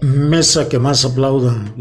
mesa que más aplaudan.